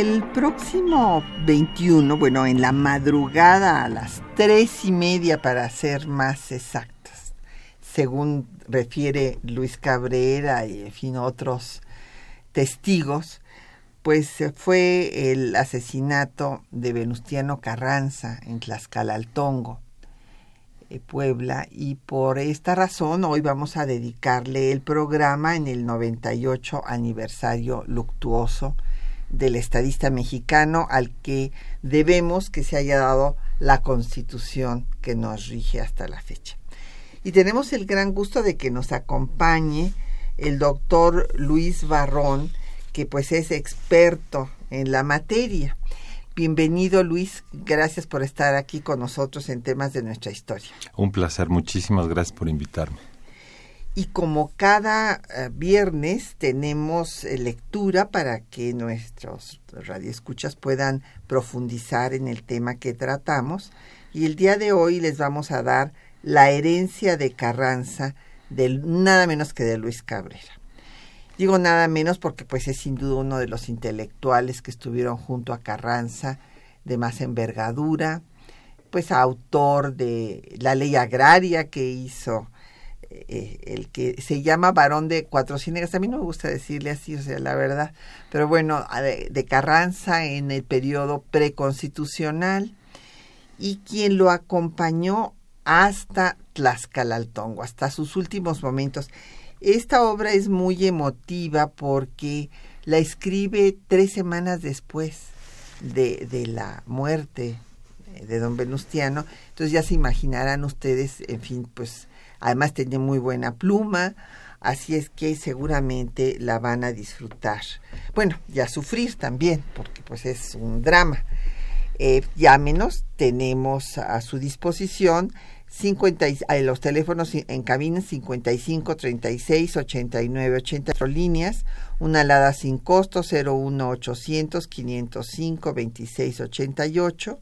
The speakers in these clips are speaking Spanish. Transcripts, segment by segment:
El próximo 21, bueno, en la madrugada a las tres y media para ser más exactas, según refiere Luis Cabrera y en fin otros testigos, pues fue el asesinato de Venustiano Carranza en Tlaxcalaltongo, eh, Puebla, y por esta razón hoy vamos a dedicarle el programa en el 98 aniversario luctuoso del estadista mexicano al que debemos que se haya dado la constitución que nos rige hasta la fecha. Y tenemos el gran gusto de que nos acompañe el doctor Luis Barrón, que pues es experto en la materia. Bienvenido Luis, gracias por estar aquí con nosotros en temas de nuestra historia. Un placer, muchísimas gracias por invitarme. Y como cada eh, viernes tenemos eh, lectura para que nuestros radioescuchas puedan profundizar en el tema que tratamos. Y el día de hoy les vamos a dar la herencia de Carranza, del, nada menos que de Luis Cabrera. Digo nada menos porque pues es sin duda uno de los intelectuales que estuvieron junto a Carranza de más envergadura, pues autor de la ley agraria que hizo eh, el que se llama varón de cuatro ciénegas, a mí no me gusta decirle así, o sea, la verdad, pero bueno, de, Carranza en el periodo preconstitucional y quien lo acompañó hasta Tlaxcalaltongo, hasta sus últimos momentos. Esta obra es muy emotiva porque la escribe tres semanas después de, de la muerte de don Venustiano. Entonces ya se imaginarán ustedes, en fin, pues además tenía muy buena pluma, así es que seguramente la van a disfrutar. Bueno, y a sufrir también, porque pues es un drama. Eh, llámenos, tenemos a su disposición 50, los teléfonos en cabina 55 36 89 80 líneas, una alada sin costo 01 800 505 26 88,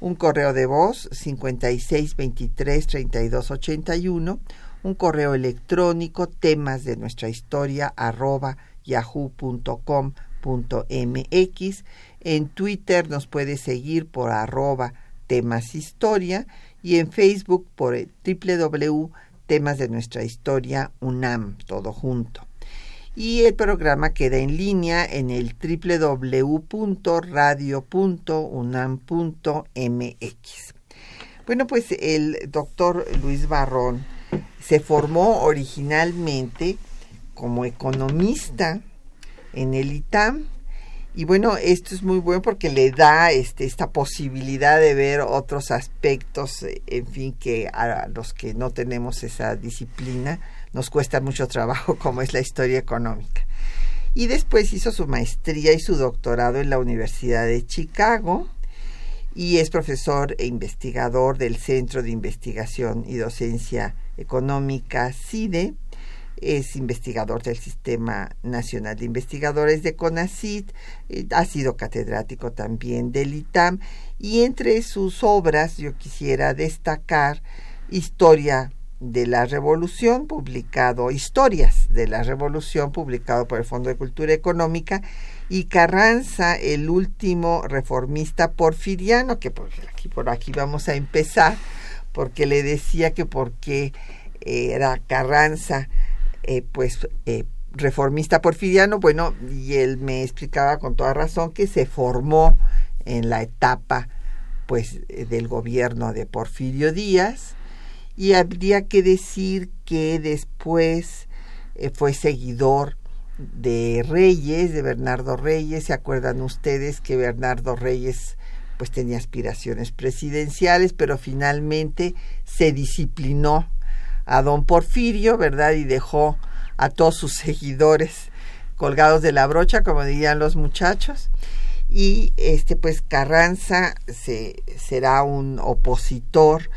un correo de voz 56 23 32 81, un correo electrónico temas de nuestra historia arroba yahoo.com.mx, en Twitter nos puede seguir por arroba temas historia y en Facebook por www temas de nuestra historia UNAM, todo junto. Y el programa queda en línea en el www.radio.unam.mx. Bueno, pues el doctor Luis Barrón se formó originalmente como economista en el ITAM y bueno, esto es muy bueno porque le da este, esta posibilidad de ver otros aspectos, eh, en fin, que a los que no tenemos esa disciplina nos cuesta mucho trabajo, como es la historia económica. Y después hizo su maestría y su doctorado en la Universidad de Chicago y es profesor e investigador del Centro de Investigación y Docencia Económica CIDE es investigador del Sistema Nacional de Investigadores de CONACIT, eh, ha sido catedrático también del ITAM y entre sus obras yo quisiera destacar Historia de la Revolución, publicado, Historias de la Revolución, publicado por el Fondo de Cultura Económica, y Carranza, el último reformista porfiriano, que por aquí, por aquí vamos a empezar, porque le decía que porque era Carranza eh, pues eh, reformista porfiriano, bueno, y él me explicaba con toda razón que se formó en la etapa pues eh, del gobierno de Porfirio Díaz y habría que decir que después fue seguidor de Reyes, de Bernardo Reyes, se acuerdan ustedes que Bernardo Reyes pues tenía aspiraciones presidenciales, pero finalmente se disciplinó a don Porfirio, ¿verdad? Y dejó a todos sus seguidores colgados de la brocha, como dirían los muchachos. Y este pues Carranza se, será un opositor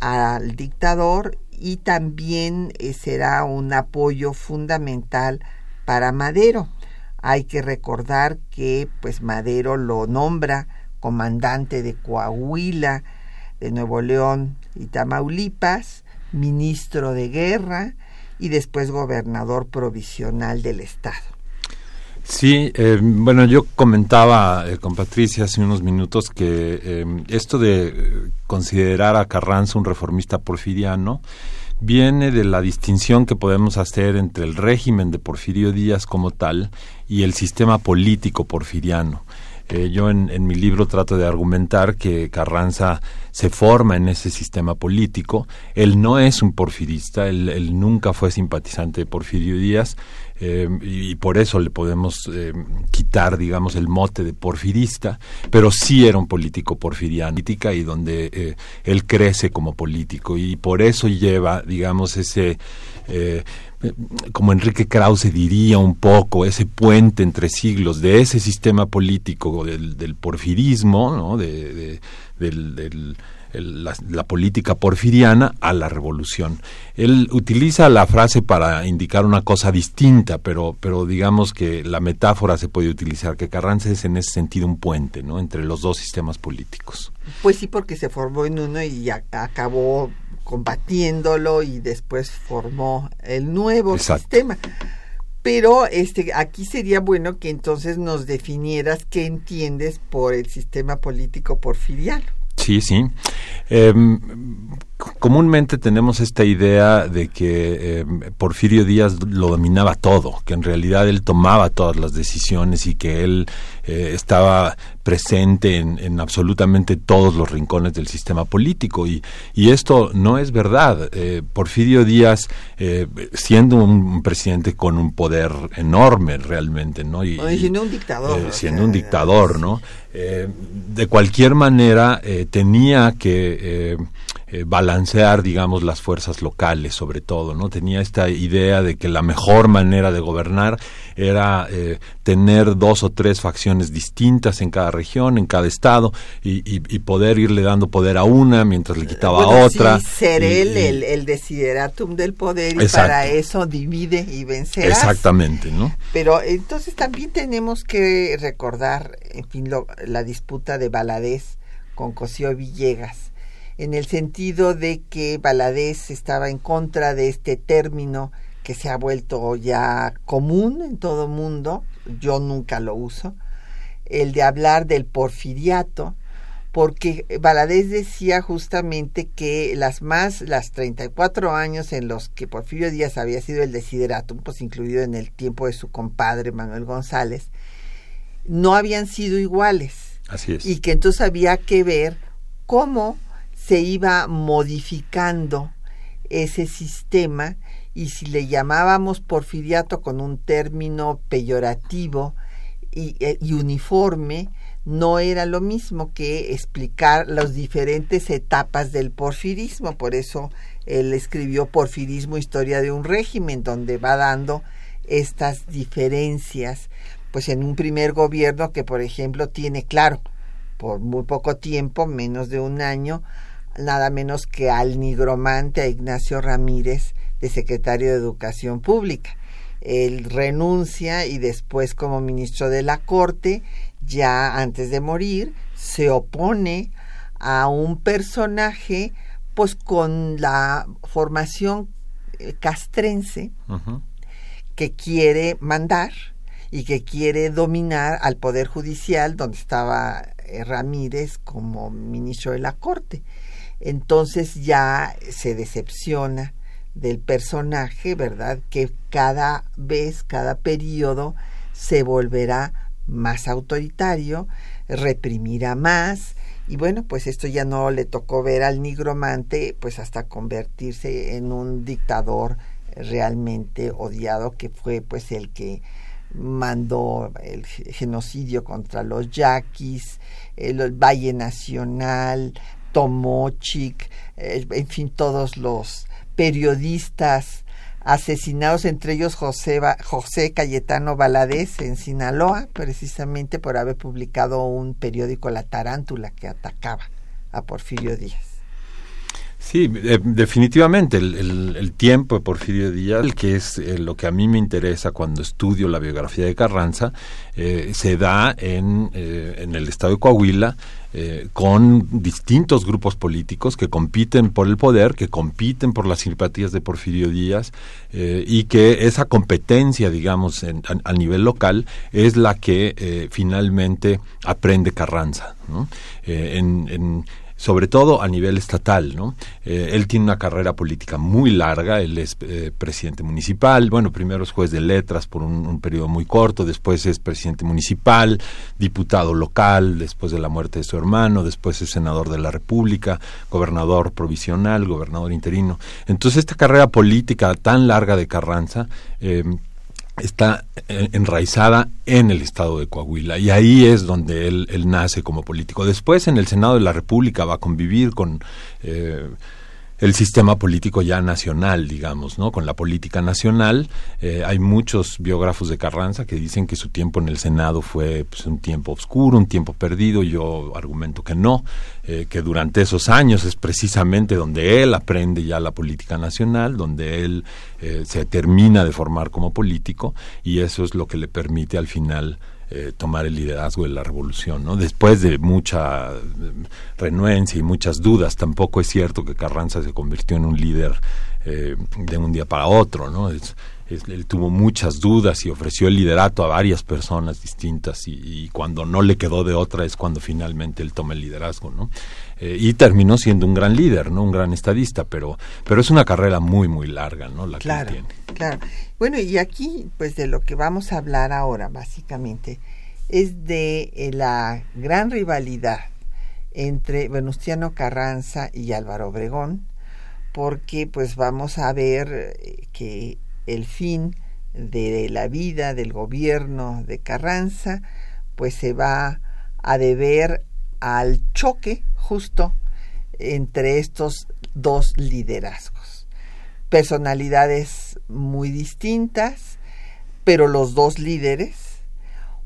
al dictador y también eh, será un apoyo fundamental para Madero. Hay que recordar que pues Madero lo nombra comandante de Coahuila, de Nuevo León y Tamaulipas, ministro de guerra y después gobernador provisional del estado. Sí, eh, bueno, yo comentaba eh, con Patricia hace unos minutos que eh, esto de considerar a Carranza un reformista porfiriano viene de la distinción que podemos hacer entre el régimen de Porfirio Díaz como tal y el sistema político porfiriano. Eh, yo en, mi libro trato de argumentar que Carranza se forma en ese sistema político. Él no es un porfirista, él, nunca fue simpatizante de Porfirio Díaz eh, y, por eso le podemos eh, quitar, digamos, el mote de porfirista, pero sí era un político porfiriano y donde él crece como político y por eso lleva, digamos, ese como Enrique Krause diría un poco, ese puente entre siglos de ese sistema político del, porfirismo, ¿no? de, la, política porfiriana a la revolución. Él utiliza la frase para indicar una cosa distinta, pero, pero digamos que la metáfora se puede utilizar, que Carranza es en ese sentido un puente ¿no? entre los dos sistemas políticos. Pues sí, porque se formó en uno y acabó combatiéndolo y después formó el nuevo sistema. Pero este aquí sería bueno que entonces nos definieras qué entiendes por el sistema político porfiriano. Sí, sí. Em, comúnmente tenemos esta idea de que em, Porfirio Díaz lo dominaba todo, que en realidad él tomaba todas las decisiones y que él eh, estaba presente en, absolutamente todos los rincones del sistema político y, y esto no es verdad. Eh, Porfirio Díaz, eh, siendo un, presidente con un poder enorme realmente, ¿no? Y, siendo un dictador. siendo un dictador, ¿no? de cualquier manera tenía que eh, balancear, digamos, las fuerzas locales, sobre todo, ¿no? Tenía esta idea de que la mejor manera de gobernar era eh, tener dos o tres facciones distintas en cada región, en cada estado, y, poder irle dando poder a una mientras le quitaba a otra. ser él el, el, desideratum del poder y para eso divide y vencerá. Exactamente, ¿no? Pero entonces también tenemos que recordar, en fin, la disputa de Baladés con Cosío Villegas en el sentido de que Baladés estaba en contra de este término que se ha vuelto ya común en todo mundo, yo nunca lo uso, el de hablar del porfiriato, porque Baladés decía justamente que las más, las 34 años en los que Porfirio Díaz había sido el desideratum, pues incluido en el tiempo de su compadre Manuel González, no habían sido iguales. Así es. Y que entonces había que ver cómo se iba modificando ese sistema y si le llamábamos porfiriato con un término peyorativo y, eh, uniforme, no era lo mismo que explicar las diferentes etapas del porfirismo. Por eso él escribió Porfirismo, Historia de un régimen, donde va dando estas diferencias, pues en un primer gobierno que, por ejemplo, tiene claro, por muy poco tiempo, menos de un año, nada menos que al nigromante a Ignacio Ramírez de secretario de Educación Pública. Él renuncia y después como ministro de la Corte, ya antes de morir, se opone a un personaje pues con la formación eh, castrense que quiere mandar y que quiere dominar al Poder Judicial donde estaba eh, Ramírez como ministro de la Corte entonces ya se decepciona del personaje, ¿verdad? Que cada vez, cada periodo se volverá más autoritario, reprimirá más, y bueno, pues esto ya no le tocó ver al nigromante, pues hasta convertirse en un dictador realmente odiado, que fue pues el que mandó el genocidio contra los yaquis, el Valle Nacional, Tomochic, eh, en fin, todos los periodistas asesinados, entre ellos José, José Cayetano Valadez en Sinaloa, precisamente por haber publicado un periódico La Tarántula que atacaba a Porfirio Díaz. Sí, eh, definitivamente el, tiempo de Porfirio Díaz, que es eh, lo que a mí me interesa cuando estudio la biografía de Carranza, eh, se da en, en, el estado de Coahuila con distintos grupos políticos que compiten por el poder, que compiten por las simpatías de Porfirio Díaz y que esa competencia, digamos, a, nivel local es la que finalmente aprende Carranza. ¿no? en sobre todo a nivel estatal. ¿no? Eh, él tiene una carrera política muy larga, él es eh, presidente municipal, bueno, primero es juez de letras por un, un, periodo muy corto, después es presidente municipal, diputado local, después de la muerte de su hermano, después es senador de la República, gobernador provisional, gobernador interino. Entonces, esta carrera política tan larga de Carranza, eh, está eh, enraizada en el estado de Coahuila y ahí es donde él, él, nace como político. Después en el Senado de la República va a convivir con eh, el sistema político ya nacional, digamos, ¿no? Con la política nacional. Eh, hay muchos biógrafos de Carranza que dicen que su tiempo en el Senado fue pues, un tiempo oscuro, un tiempo perdido. Yo argumento que no, eh, que durante esos años es precisamente donde él aprende ya la política nacional, donde él eh, se termina de formar como político y eso es lo que le permite al final eh, tomar el liderazgo de la revolución, ¿no? Después de mucha eh, renuencia y muchas dudas, tampoco es cierto que Carranza se convirtió en un líder eh, de un día para otro, ¿no? Él tuvo muchas dudas y ofreció el liderato a varias personas distintas y, y, cuando no le quedó de otra es cuando finalmente él toma el liderazgo, ¿no? Eh, y terminó siendo un gran líder, no un gran estadista, pero, pero es una carrera muy, muy larga, ¿no? La claro, que tiene. Claro. Bueno, y aquí, pues de lo que vamos a hablar ahora, básicamente, es de eh, la gran rivalidad entre Venustiano Carranza y Álvaro Obregón, porque pues vamos a ver eh, que el fin de la vida del gobierno de Carranza pues se va a deber al choque justo entre estos dos liderazgos. Personalidades muy distintas, pero los dos líderes,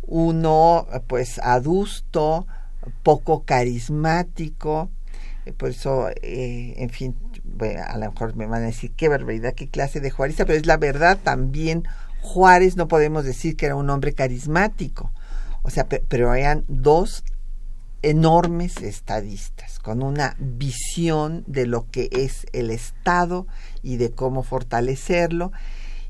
uno pues adusto, poco carismático, por eso, eh, en fin, a lo mejor me van a decir qué barbaridad, qué clase de Juárez, pero es la verdad también. Juárez no podemos decir que era un hombre carismático, o sea, pero eran dos enormes estadistas, con una visión de lo que es el Estado y de cómo fortalecerlo.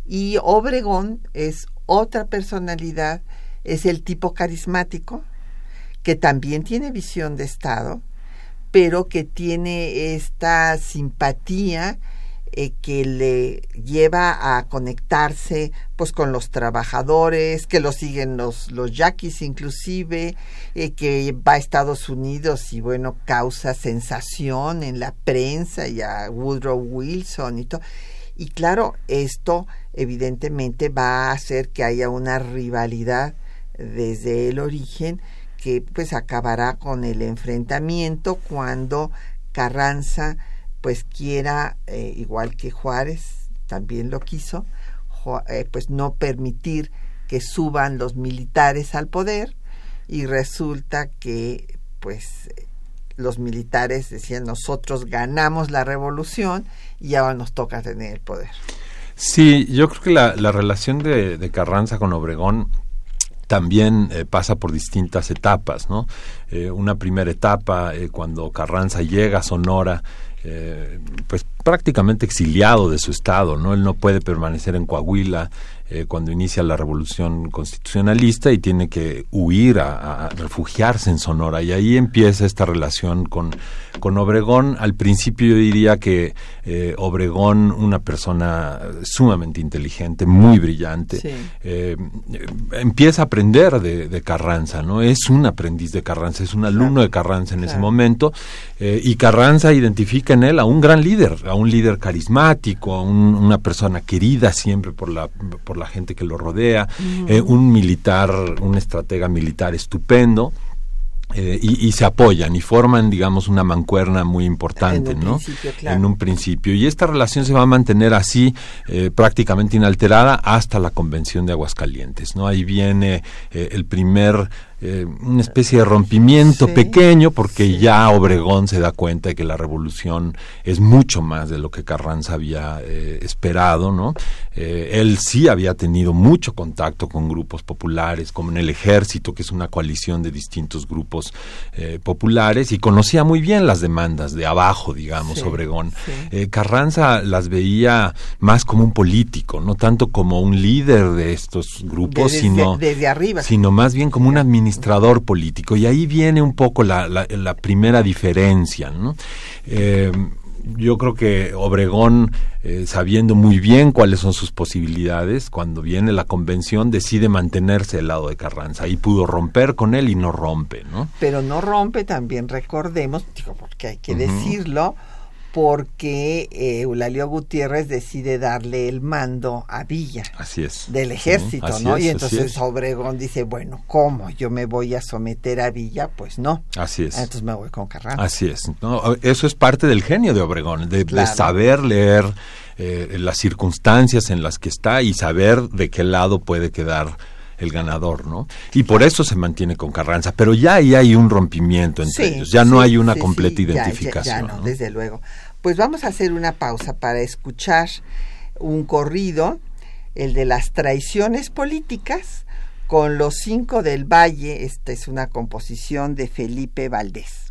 Y Obregón es otra personalidad, es el tipo carismático, que también tiene visión de Estado, pero que tiene esta simpatía eh, que le lleva a conectarse pues con los trabajadores, que lo siguen los, los yaquis inclusive, eh, que va a Estados Unidos y bueno, causa sensación en la prensa y a Woodrow Wilson y todo. Y claro, esto evidentemente va a hacer que haya una rivalidad desde el origen que pues acabará con el enfrentamiento cuando Carranza pues quiera, eh, igual que Juárez también lo quiso, eh, pues no permitir que suban los militares al poder y resulta que pues los militares decían nosotros ganamos la revolución y ahora nos toca tener el poder. Sí, yo creo que la, la relación de, de, Carranza con Obregón también eh, pasa por distintas etapas, ¿no? Eh, una primera etapa, eh, cuando Carranza llega a Sonora, eh, pues prácticamente exiliado de su estado, ¿no? Él no puede permanecer en Coahuila eh, cuando inicia la revolución constitucionalista y tiene que huir a, a, refugiarse en Sonora y ahí empieza esta relación con, con Obregón. Al principio yo diría que eh, Obregón, una persona sumamente inteligente, muy brillante, sí. eh, empieza a aprender de, de, Carranza, ¿no? Es un aprendiz de Carranza, es un alumno claro. de Carranza en claro. ese momento eh, y Carranza identifica en él a un gran líder, a un líder carismático, a un, una persona querida siempre por la, por la gente que lo rodea, eh, un militar, un estratega militar estupendo. eh, y, se apoyan y forman, digamos, una mancuerna muy importante, en un ¿no? Principio, claro. En un principio. Y esta relación se va a mantener así, eh, prácticamente inalterada, hasta la Convención de Aguascalientes, ¿no? Ahí viene eh, el primer eh, una especie de rompimiento Sí, pequeño porque sí. ya Obregón se da cuenta de que la revolución es mucho más de lo que Carranza había eh, esperado, ¿no? Eh, él sí había tenido mucho contacto con grupos populares, como en el ejército, que es una coalición de distintos grupos populares, y conocía muy bien las demandas de abajo, digamos, Sí, Obregón. Carranza las veía más como un político, no tanto como un líder de estos grupos, desde, sino desde arriba. sino más bien como un administrador político. Y ahí viene un poco la, la- la primera diferencia. ¿no? Eh, yo creo que Obregón, eh, sabiendo muy bien cuáles son sus posibilidades, cuando viene la convención decide mantenerse del lado de Carranza. Ahí pudo romper con él y no rompe. ¿no? pero no rompe, también recordemos, digo, porque hay que decirlo, porque eh, Eulalio Gutiérrez decide darle el mando a Villa Así es. del ejército, ¿no? es, y entonces es. Obregón dice, bueno, ¿cómo? ¿Yo me voy a someter a Villa? Pues no. Así es. Entonces me voy con Carranza. Así es. ¿no? Eso es parte del genio de Obregón, de, de saber leer eh, las circunstancias en las que está y saber de qué lado puede quedar el ganador, ¿no? Y por eso se mantiene con Carranza, pero ya ahí hay un rompimiento entre Sí, ellos, ya no hay una sí, completa ya- identificación. Ya, no, ¿no? desde luego. Pues vamos a hacer una pausa para escuchar un corrido, el de las traiciones políticas, con los cinco del Valle. Esta es una composición de Felipe Valdés.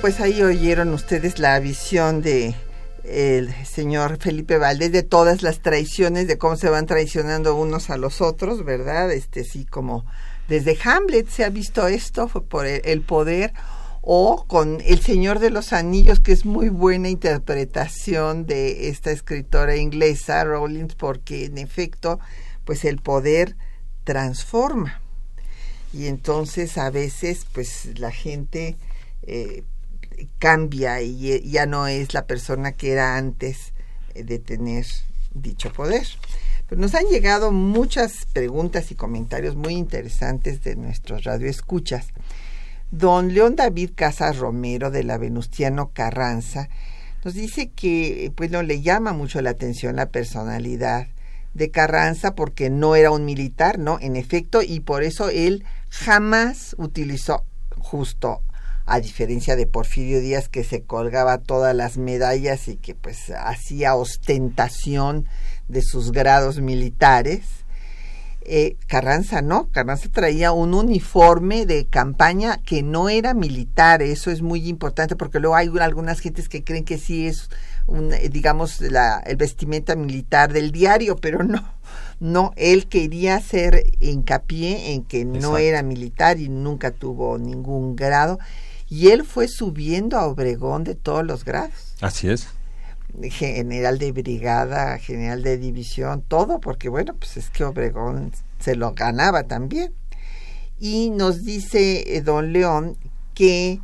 Pues ahí oyeron ustedes la visión de el señor Felipe Valdés de todas las traiciones, de cómo se van traicionando unos a los otros, ¿verdad? Este sí, como desde Hamlet se ha visto esto por el, el poder o con El Señor de los Anillos, que es muy buena interpretación de esta escritora inglesa, Rowling, porque en efecto, pues el poder transforma. Y entonces a veces, pues la gente eh, cambia y eh, ya no es la persona que era antes eh, de tener dicho poder. Pero nos han llegado muchas preguntas y comentarios muy interesantes de nuestros radioescuchas. Don León David Casas Romero de la Venustiano Carranza nos dice que pues no le llama mucho la atención la personalidad de Carranza porque no era un militar, ¿no? En efecto, y por eso él jamás utilizó justo a diferencia de Porfirio Díaz que se colgaba todas las medallas y que pues hacía ostentación de sus grados militares. Eh, Carranza no, Carranza traía un uniforme de campaña que no era militar, eso es muy importante porque luego hay algunas gentes que creen que sí es un, eh, digamos la, el vestimenta militar del diario, pero no, no, él quería hacer hincapié en que no Exacto. era militar y nunca tuvo ningún grado y él fue subiendo a Obregón de todos los grados Así es. general de brigada, general de división, todo, porque bueno, pues es que Obregón se lo ganaba también. Y nos dice eh, don León que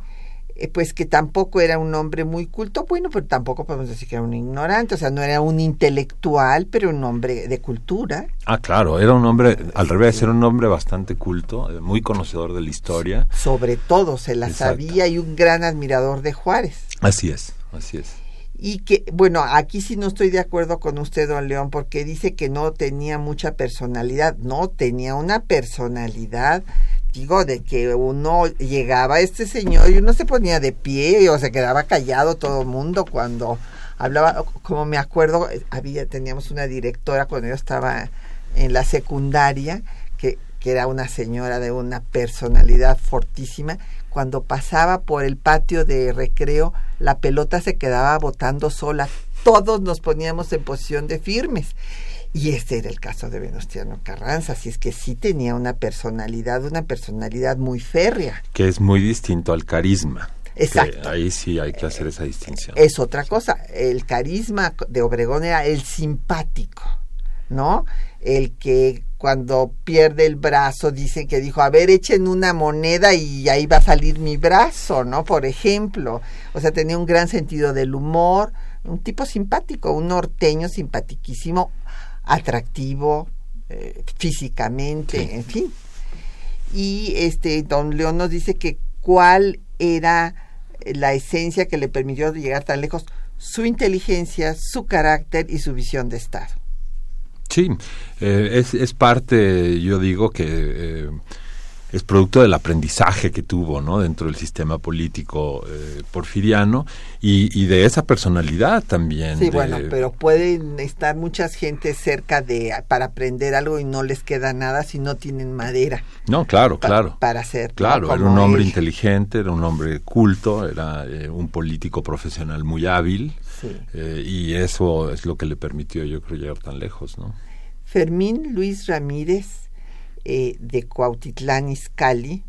pues que tampoco era un hombre muy culto, bueno, pero tampoco podemos decir que era un ignorante, o sea, no era un intelectual, pero un hombre de cultura. Ah, claro, era un hombre, al revés, era un hombre bastante culto, eh, muy conocedor de la historia. Sobre todo se la Exacto. sabía y un gran admirador de Juárez. Así es, así es. Y que, bueno, aquí sí no estoy de acuerdo con usted, don León, porque dice que no tenía mucha personalidad. No, tenía una personalidad, de que uno llegaba este señor y uno se ponía de pie o se quedaba callado todo el mundo cuando hablaba, como me acuerdo, había, teníamos una directora cuando yo estaba en la secundaria, que, que era una señora de una personalidad fortísima, cuando pasaba por el patio de recreo, la pelota se quedaba botando sola. Todos nos poníamos en posición de firmes. Y este era el caso de Venustiano Carranza, así es que sí tenía una personalidad, una personalidad muy férrea. Que es muy distinto al carisma. que Exacto. ahí sí hay que hacer esa distinción. Es otra cosa. El carisma de Obregón era el simpático, ¿no? El que cuando pierde el brazo dicen que dijo, a ver, echen una moneda y ahí va a salir mi brazo, ¿no? Por ejemplo. O sea, tenía un gran sentido del humor, un tipo simpático, un norteño simpatiquísimo, atractivo eh, físicamente, Sí. en fin. Y este don León nos dice que cuál era la esencia que le permitió llegar tan lejos, su inteligencia, su carácter y su visión de Estado. Sí, eh, es, es parte, yo digo que eh, es producto del aprendizaje que tuvo ¿no? dentro del sistema político eh, porfiriano y, y de esa personalidad también. Sí, de- bueno, pero pueden estar muchas gente cerca de para aprender algo y no les queda nada si no tienen madera No, claro, pa- claro. para. ¿no? Claro, era un hombre él. inteligente, era un hombre culto, era eh, un político profesional muy hábil Sí. eh, y eso es lo que le permitió, yo creo, llegar tan lejos, ¿no? Fermín Luis Ramírez eh, de Cuautitlán Izcalli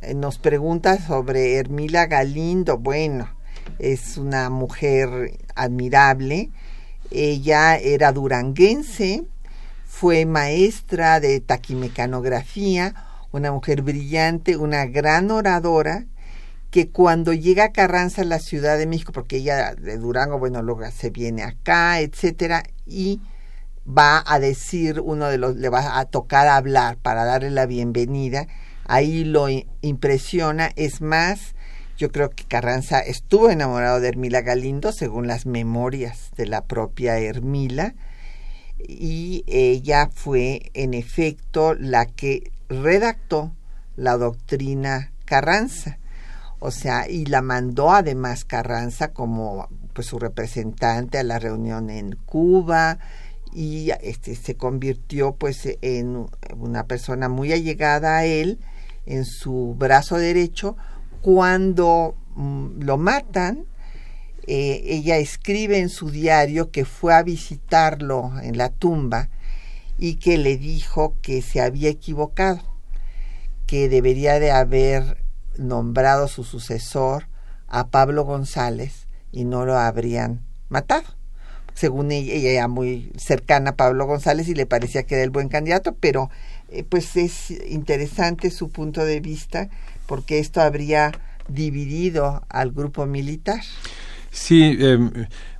eh, nos pregunta sobre Hermila Galindo. Bueno, es una mujer admirable. Ella era duranguense, fue maestra de taquimecanografía, una mujer brillante, una gran oradora que cuando llega a Carranza, la Ciudad de México, porque ella de Durango, bueno, luego se viene acá, etcétera, y va a decir uno de los, le va a tocar hablar para darle la bienvenida, ahí lo impresiona, es más, yo creo que Carranza estuvo enamorado de Hermila Galindo, según las memorias de la propia Hermila, y ella fue en efecto la que redactó la doctrina Carranza. O sea, y la mandó además Carranza como pues su representante a la reunión en Cuba y este se convirtió pues en una persona muy allegada a él en su brazo derecho cuando mm, lo matan eh, ella escribe en su diario que fue a visitarlo en la tumba y que le dijo que se había equivocado, que debería de haber nombrado su sucesor a Pablo González y no lo habrían matado. Según ella, ella era muy cercana a Pablo González y le parecía que era el buen candidato, pero eh, pues es interesante su punto de vista porque esto habría dividido al grupo militar. Sí, eh,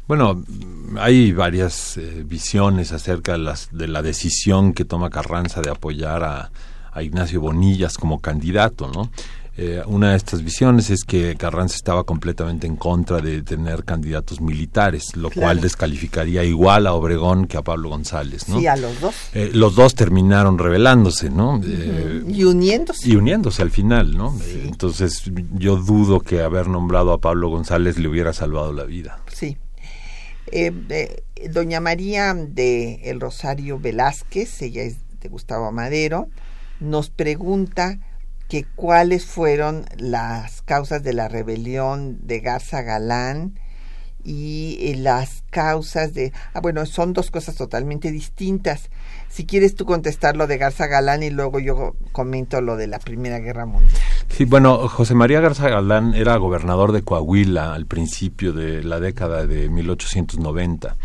bueno, hay varias eh, visiones acerca de, las, de la decisión que toma Carranza de apoyar a, a Ignacio Bonillas como candidato, ¿no? Eh, una de estas visiones es que Carranza estaba completamente en contra de tener candidatos militares, lo Claro. cual descalificaría igual a Obregón que a Pablo González, ¿no? Sí, a los dos. Eh, los dos terminaron rebelándose, ¿no? Eh, Y uniéndose. y uniéndose al final, ¿no? Eh, Entonces yo dudo que haber nombrado a Pablo González le hubiera salvado la vida. Sí. Eh, eh, doña María de El Rosario Velázquez, ella es de Gustavo Madero, nos pregunta que cuáles fueron las causas de la rebelión de Garza Galán y eh, las causas de... Ah, bueno, son dos cosas totalmente distintas. Si quieres tú contestar lo de Garza Galán y luego yo comento lo de la Primera Guerra Mundial. Sí, bueno, José María Garza Galán era gobernador de Coahuila al principio de la década de 1890.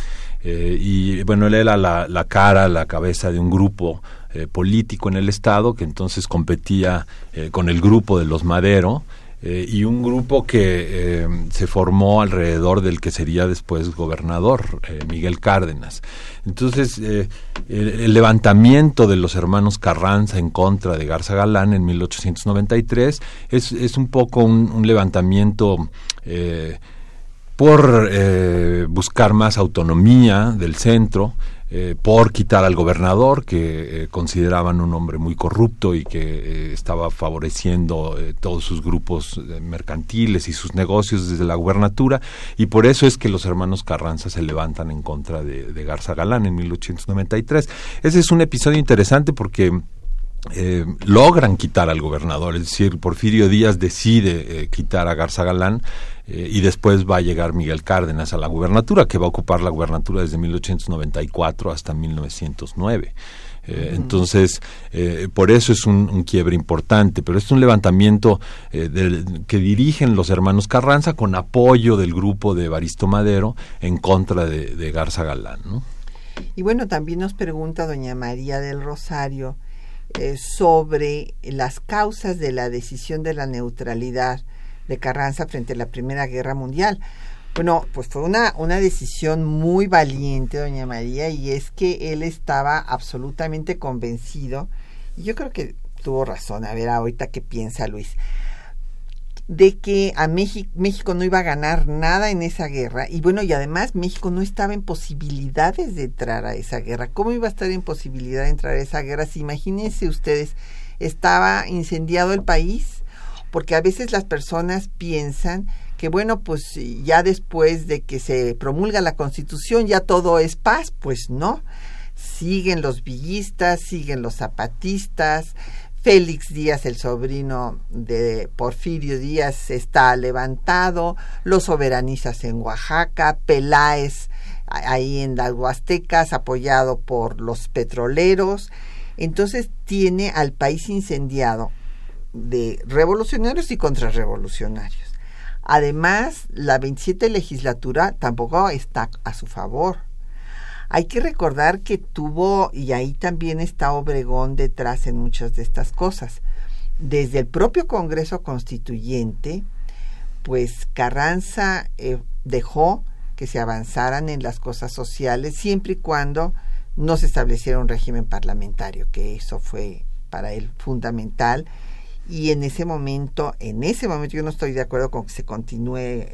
Eh, y bueno, él era la, la cara, la cabeza de un grupo eh, político en el Estado que entonces competía eh, con el grupo de los Madero. eh, y un grupo que se formó alrededor del que sería después gobernador, Miguel Cárdenas. Entonces, el, levantamiento de los hermanos Carranza en contra de Garza Galán en 1893 es, es un poco un, levantamiento por buscar más autonomía del centro, eh, por quitar al gobernador, que eh, consideraban un hombre muy corrupto y que eh, estaba favoreciendo todos sus grupos mercantiles y sus negocios desde la gubernatura, y por eso es que los hermanos Carranza se levantan en contra de, Garza Galán en 1893. Ese es un episodio interesante porque logran quitar al gobernador, es decir, Porfirio Díaz decide quitar a Garza Galán eh, y después va a llegar Miguel Cárdenas a la gubernatura, que va a ocupar la gubernatura desde 1894 hasta 1909. Eh, Entonces, eh, por eso es un, un quiebre importante, pero es un levantamiento eh, del- que dirigen los hermanos Carranza con apoyo del grupo de Baristo Madero en contra de, de Garza Galán. ¿no? Y bueno, también nos pregunta doña María del Rosario sobre las causas de la decisión de la neutralidad de Carranza frente a la Primera Guerra Mundial. Bueno, pues fue una, una decisión muy valiente, doña María, y es que él estaba absolutamente convencido, y yo creo que tuvo razón, a ver ahorita qué piensa Luis, de que a México, México no iba a ganar nada en esa guerra y bueno y además México no estaba en posibilidades de entrar a esa guerra cómo iba a estar en posibilidad de entrar a esa guerra si imagínense ustedes estaba incendiado el país porque a veces las personas piensan que bueno pues ya después de que se promulga la constitución ya todo es paz. Pues no. Siguen los villistas siguen los zapatistas. Félix Díaz, el sobrino de Porfirio Díaz, está levantado, los soberanistas en Oaxaca, Peláez ahí en las Huastecas, apoyado por los petroleros. Entonces tiene al país incendiado de revolucionarios y contrarrevolucionarios. Además, la 27 legislatura tampoco está a su favor. Hay que recordar que tuvo, y ahí también está Obregón detrás en muchas de estas cosas, desde el propio Congreso Constituyente, pues Carranza eh, dejó que se avanzaran en las cosas sociales siempre y cuando no se estableciera un régimen parlamentario, que eso fue para él fundamental. Y en ese momento, en ese momento yo no estoy de acuerdo con que se continúe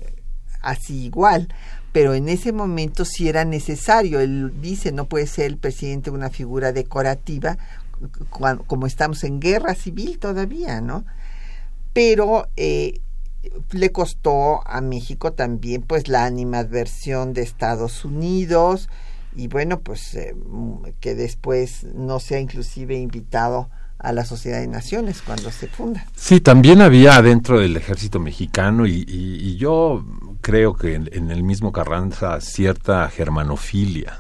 así igual, pero en ese momento sí era necesario. Él dice, no puede ser el presidente una figura decorativa cuan- como estamos en guerra civil todavía, ¿no? Pero eh, le costó a México también pues la animadversión de Estados Unidos y bueno pues eh, que después no sea inclusive invitado a la Sociedad de Naciones cuando se funda. Sí, también había dentro del ejército mexicano y, y- y yo creo que en, el mismo Carranza cierta germanofilia.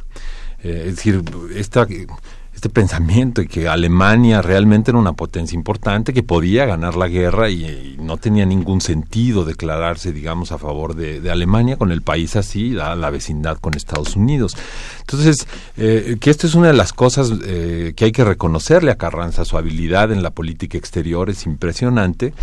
Eh, es decir, esta este pensamiento de que Alemania realmente era una potencia importante, que podía ganar la guerra y, y no tenía ningún sentido declararse, digamos, a favor de, de Alemania con el país así, la, la, vecindad con Estados Unidos. Entonces, eh, que esto es una de las cosas eh, que hay que reconocerle a Carranza, su habilidad en la política exterior es impresionante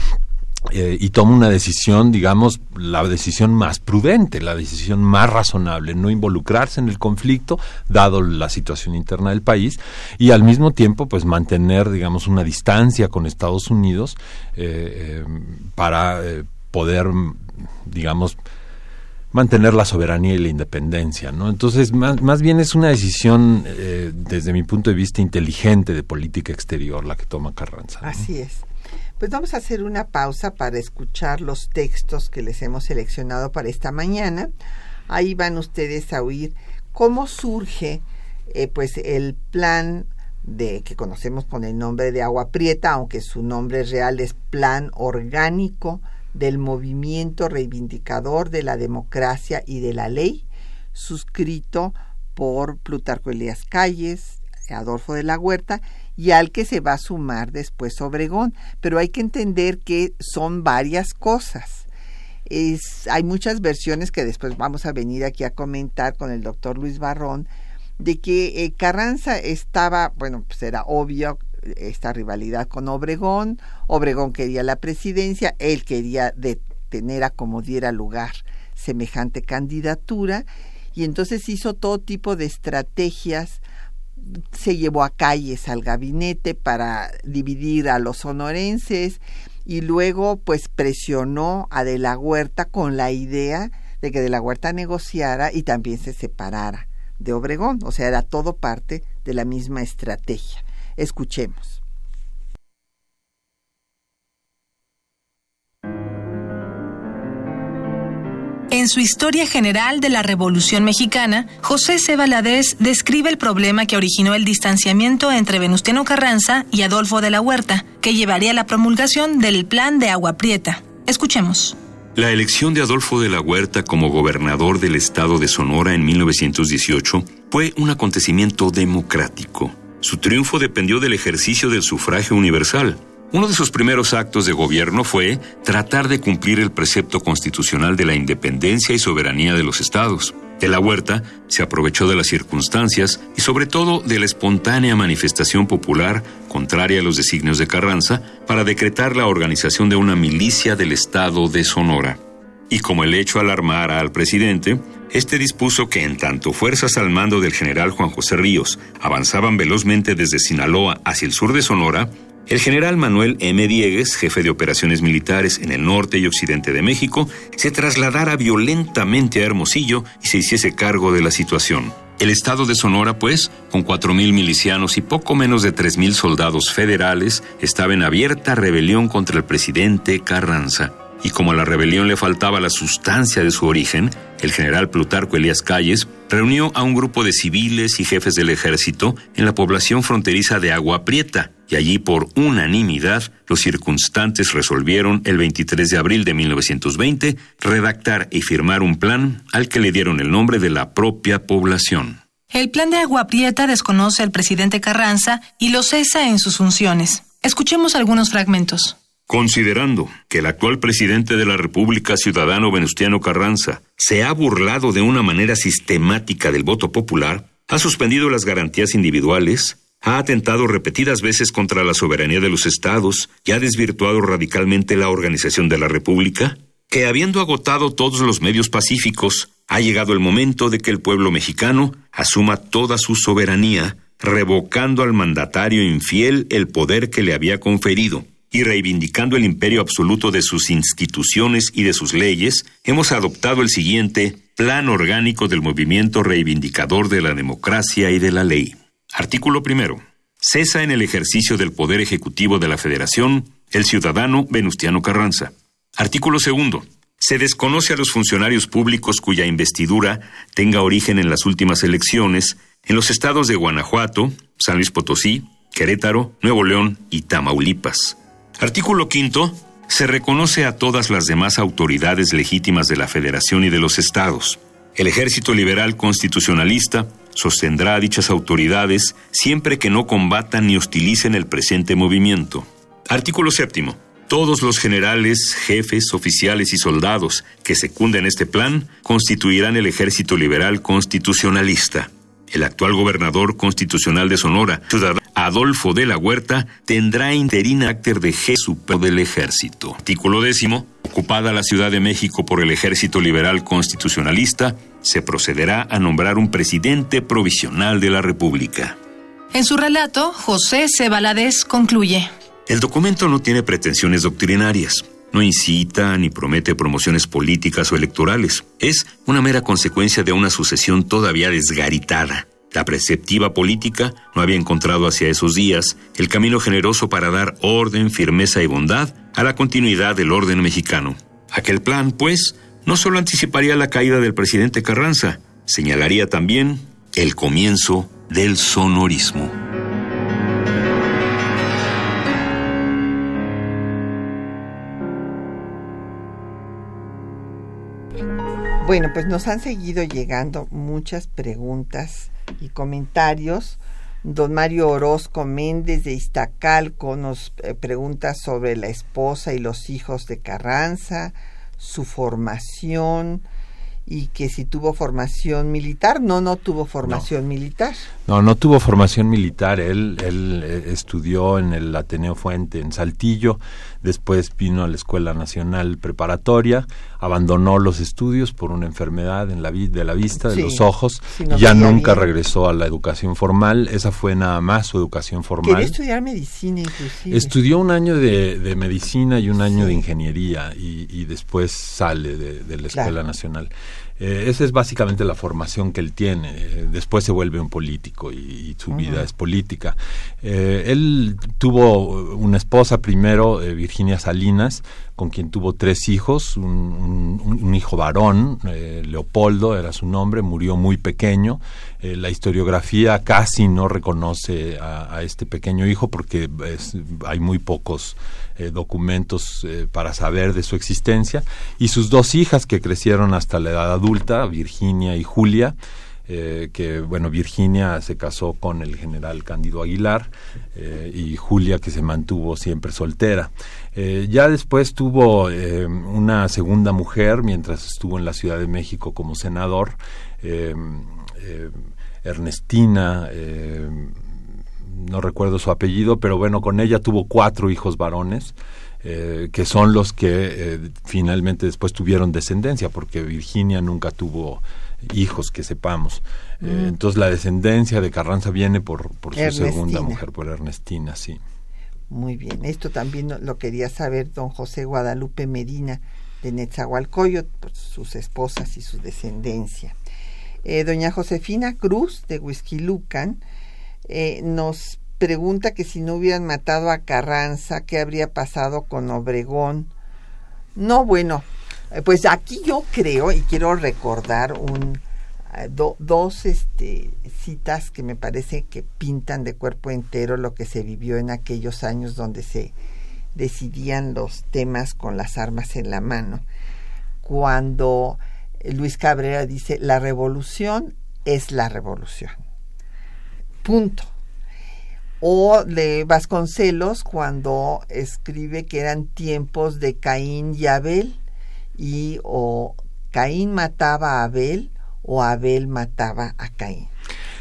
eh, y toma una decisión, digamos, la decisión más prudente, la decisión más razonable, no involucrarse en el conflicto, dado la situación interna del país, y al mismo tiempo, pues mantener, digamos, una distancia con Estados Unidos eh, eh, para poder, digamos, mantener la soberanía y la independencia, ¿no? Entonces, más, más bien es una decisión, eh, desde mi punto de vista, inteligente de política exterior la que toma Carranza. Así es. Pues vamos a hacer una pausa para escuchar los textos que les hemos seleccionado para esta mañana. Ahí van ustedes a oír cómo surge eh, pues el plan de que conocemos con el nombre de Agua Prieta, aunque su nombre real es Plan Orgánico del Movimiento Reivindicador de la Democracia y de la Ley, suscrito por Plutarco Elías Calles, Adolfo de la Huerta y al que se va a sumar después Obregón. Pero hay que entender que son varias cosas. Hay muchas versiones que después vamos a venir aquí a comentar con el doctor Luis Barrón, de que eh, Carranza estaba, bueno, pues era obvio esta rivalidad con Obregón, Obregón quería la presidencia, él quería detener a como diera lugar semejante candidatura, y entonces hizo todo tipo de estrategias se llevó a calles al gabinete para dividir a los sonorenses y luego pues presionó a De la Huerta con la idea de que De la Huerta negociara y también se separara de Obregón, o sea, era todo parte de la misma estrategia. Escuchemos. En su Historia General de la Revolución Mexicana, José C. Valadez describe el problema que originó el distanciamiento entre Venustiano Carranza y Adolfo de la Huerta, que llevaría a la promulgación del Plan de Agua Prieta. Escuchemos. La elección de Adolfo de la Huerta como gobernador del estado de Sonora en 1918 fue un acontecimiento democrático. Su triunfo dependió del ejercicio del sufragio universal. Uno de sus primeros actos de gobierno fue tratar de cumplir el precepto constitucional de la independencia y soberanía de los estados. De la Huerta se aprovechó de las circunstancias y sobre todo de la espontánea manifestación popular contraria a los designios de Carranza para decretar la organización de una milicia del estado de Sonora. Y como el hecho alarmara al presidente, este dispuso que en tanto fuerzas al mando del general Juan José Ríos avanzaban velozmente desde Sinaloa hacia el sur de Sonora, el general Manuel M. Diegues, jefe de operaciones militares en el norte y occidente de México, se trasladara violentamente a Hermosillo y se hiciese cargo de la situación. El estado de Sonora, pues, con 4.000 milicianos y poco menos de 3.000 soldados federales, estaba en abierta rebelión contra el presidente Carranza. Y como a la rebelión le faltaba la sustancia de su origen, el general Plutarco Elías Calles reunió a un grupo de civiles y jefes del ejército en la población fronteriza de Agua Prieta, y allí por unanimidad los circunstantes resolvieron el 23 de abril de 1920 redactar y firmar un plan al que le dieron el nombre de la propia población. El plan de Agua Prieta desconoce al presidente Carranza y lo cesa en sus funciones. Escuchemos algunos fragmentos. Considerando que el actual presidente de la República, ciudadano Venustiano Carranza, se ha burlado de una manera sistemática del voto popular, ha suspendido las garantías individuales, ha atentado repetidas veces contra la soberanía de los estados y ha desvirtuado radicalmente la organización de la República, que habiendo agotado todos los medios pacíficos, ha llegado el momento de que el pueblo mexicano asuma toda su soberanía, revocando al mandatario infiel el poder que le había conferido y reivindicando el imperio absoluto de sus instituciones y de sus leyes, hemos adoptado el siguiente Plan Orgánico del Movimiento Reivindicador de la Democracia y de la Ley. Artículo primero. Cesa en el ejercicio del Poder Ejecutivo de la Federación el ciudadano Venustiano Carranza. Artículo segundo. Se desconoce a los funcionarios públicos cuya investidura tenga origen en las últimas elecciones en los estados de Guanajuato, San Luis Potosí, Querétaro, Nuevo León y Tamaulipas. Artículo quinto. se reconoce a todas las demás autoridades legítimas de la Federación y de los estados. El Ejército Liberal Constitucionalista sostendrá a dichas autoridades siempre que no combatan ni hostilicen el presente movimiento. Artículo séptimo. Todos los generales, jefes, oficiales y soldados que secunden este plan constituirán el Ejército Liberal Constitucionalista. El actual gobernador constitucional de Sonora, ciudadano Adolfo de la Huerta, tendrá interina carácter de supremo del ejército. Artículo décimo. Ocupada la Ciudad de México por el Ejército Liberal Constitucionalista, se procederá a nombrar un presidente provisional de la República. En su relato, José C. Valadez concluye. El documento no tiene pretensiones doctrinarias. No incita ni promete promociones políticas o electorales. Es una mera consecuencia de una sucesión todavía desgaritada. La preceptiva política no había encontrado hacia esos días el camino generoso para dar orden, firmeza y bondad a la continuidad del orden mexicano. Aquel plan, pues, no solo anticiparía la caída del presidente Carranza, señalaría también el comienzo del sonorismo. Bueno, pues nos han seguido llegando muchas preguntas y comentarios. Don Mario Orozco Méndez de Iztacalco nos eh, pregunta sobre la esposa y los hijos de Carranza, su formación y que si tuvo formación militar. No, no tuvo formación militar. No, no tuvo formación militar. Él, él eh, estudió en el Ateneo Fuente en Saltillo, después vino a la Escuela Nacional Preparatoria, abandonó los estudios por una enfermedad en la vi- de la vista, de Sí, los ojos, no ya nunca bien. regresó a la educación formal. Esa fue nada más su educación formal. Quería estudiar medicina inclusive. Estudió un año de, de medicina y un año Sí. de ingeniería y, y después sale de, de la Escuela Claro. Nacional. Eh, esa es básicamente la formación que él tiene. Eh, después se vuelve un político y, y su vida es política. Eh, él tuvo una esposa primero, eh, Virginia Salinas, con quien tuvo tres hijos, un, un- hijo varón, eh, Leopoldo era su nombre, murió muy pequeño. Eh, la historiografía casi no reconoce a, a este pequeño hijo porque hay muy pocos eh, documentos eh, para saber de su existencia. Y sus dos hijas que crecieron hasta la edad adulta, Virginia y Julia, eh, que bueno, Virginia se casó con el general Cándido Aguilar eh, y Julia que se mantuvo siempre soltera. Eh, ya después tuvo eh, una segunda mujer mientras estuvo en la Ciudad de México como senador, Ernestina, no recuerdo su apellido, pero bueno, con ella tuvo cuatro hijos varones. que son los que eh, finalmente después tuvieron descendencia, porque Virginia nunca tuvo hijos que sepamos. Eh, entonces la descendencia de Carranza viene por, por su Ernestina. segunda mujer, por Ernestina, sí. Muy bien, esto también lo- quería saber don José Guadalupe Medina de Netzahualcoyot, por sus esposas y su descendencia. Eh, doña Josefina Cruz de Huizquilucan eh, nos pregunta que si no hubieran matado a Carranza, ¿qué habría pasado con Obregón? No, bueno, pues aquí yo creo y quiero recordar un eh, do- dos este, citas que me parece que pintan de cuerpo entero lo que se vivió en aquellos años donde se decidían los temas con las armas en la mano. Cuando Luis Cabrera dice, la revolución es la revolución. Punto. O de Vasconcelos cuando escribe que eran tiempos de Caín y Abel y o Caín mataba a Abel o Abel mataba a Caín.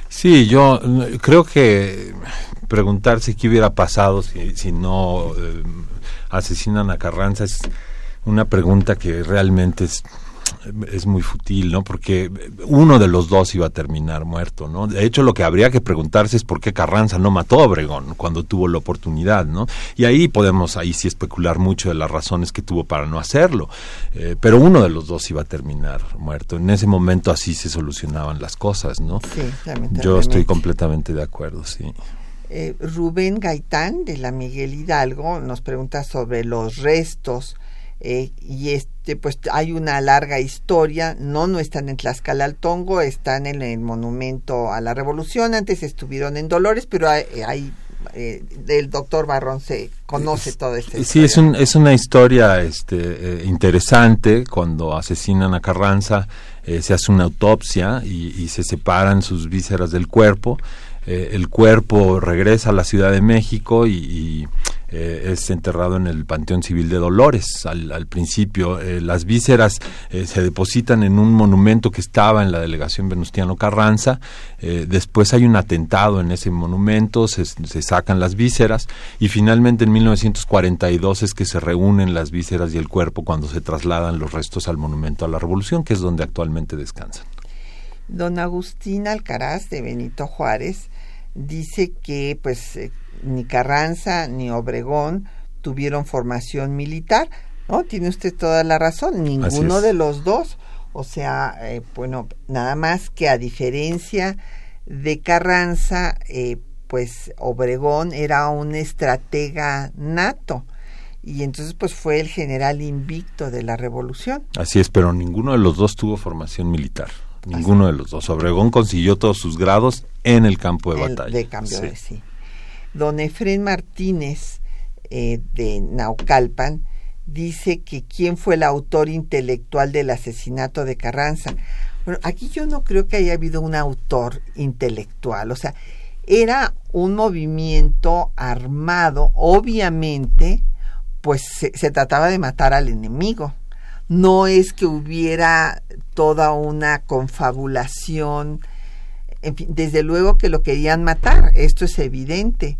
Sí, yo eh, creo que preguntarse qué hubiera pasado si, si no eh, asesinan a Carranza es una pregunta que realmente es, es muy fútil, ¿no? Porque uno de los dos iba a terminar muerto, ¿no? De hecho, lo que habría que preguntarse es por qué Carranza no mató a Obregón cuando tuvo la oportunidad, ¿no? Y ahí podemos, ahí sí especular mucho de las razones que tuvo para no hacerlo. Eh, pero uno de los dos iba a terminar muerto. En ese momento así se solucionaban las cosas, ¿no? Sí. Yo estoy completamente de acuerdo, sí. Eh, Rubén Gaitán de la Miguel Hidalgo nos pregunta sobre los restos eh, y este pues hay una larga historia no no están en Tlaxcalaltongo están en el monumento a la Revolución antes estuvieron en Dolores pero hay, hay eh, el doctor Barrón se conoce todo este Sí, es, un, es una historia este, eh, interesante. Cuando asesinan a Carranza, eh, se hace una autopsia y, y se separan sus vísceras del cuerpo. Eh, el cuerpo regresa a la Ciudad de México y, eh, es enterrado en el Panteón Civil de Dolores. Al, principio, eh, las vísceras se depositan en un monumento que estaba en la delegación Venustiano Carranza. Después hay un atentado en ese monumento, se, se sacan las vísceras y finalmente en 1942 es que se reúnen las vísceras y el cuerpo cuando se trasladan los restos al Monumento a la Revolución, que es donde actualmente descansan. Don Agustín Alcaraz de Benito Juárez dice que pues eh, ni Carranza ni Obregón tuvieron formación militar, ¿no? Tiene usted toda la razón, ninguno de los dos. O sea, eh, bueno, nada más que a diferencia de Carranza, eh, pues Obregón era un estratega nato y entonces pues fue el general invicto de la revolución. Así es, pero ninguno de los dos tuvo formación militar. Ninguno de los dos. Obregón consiguió todos sus grados en el campo de El- batalla. de cambio Sí. de sí. Don Efrén Martínez eh, de Naucalpan dice que quién fue el autor intelectual del asesinato de Carranza. Bueno, aquí yo no creo que haya habido un autor intelectual, o sea, era un movimiento armado, obviamente, pues se, se trataba de matar al enemigo. No es que hubiera toda una confabulación en fin, desde luego que lo querían matar, esto es evidente.